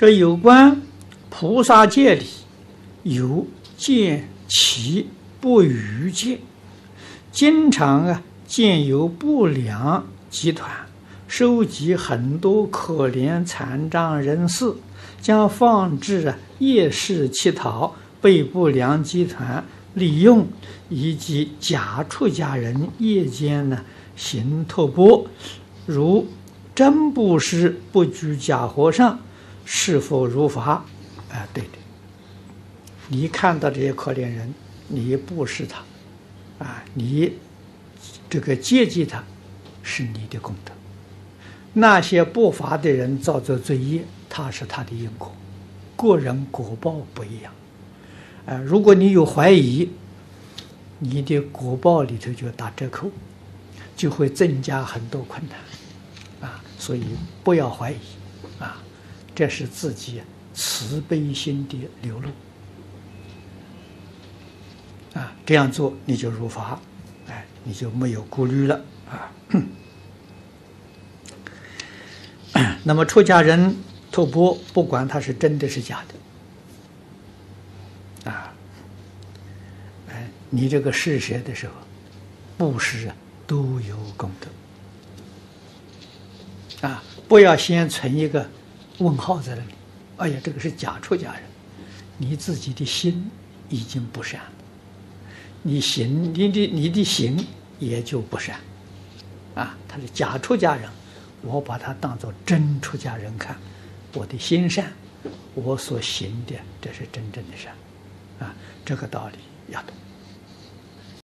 这有关菩萨戒里有见其不与戒，经常啊见有不良集团收集很多可怜残障人士，将放置啊夜市乞讨，被不良集团利用，以及假出家人夜间呢行偷钵，如真布施不居假和尚，是否如法？啊，对的。你看到这些可怜人，你不施他，啊，你这个接济他，是你的功德。那些不法的人造作罪业，他是他的因果，个人果报不一样。啊，如果你有怀疑，你的果报里头就打折扣，就会增加很多困难，啊，所以不要怀疑，啊，这是自己慈悲心的流露，啊，这样做你就入法，哎，你就没有顾虑了，啊，那么出家人托钵，不管他是真的是假的。啊，哎你这个施舍的时候，布施啊都有功德啊！不要先存一个问号在那里。哎呀，这个是假出家人，你自己的心已经不善，你行你的你的行也就不善啊！他是假出家人，我把他当做真出家人看，我的心善，我所行的这是真正的善啊！这个道理要懂。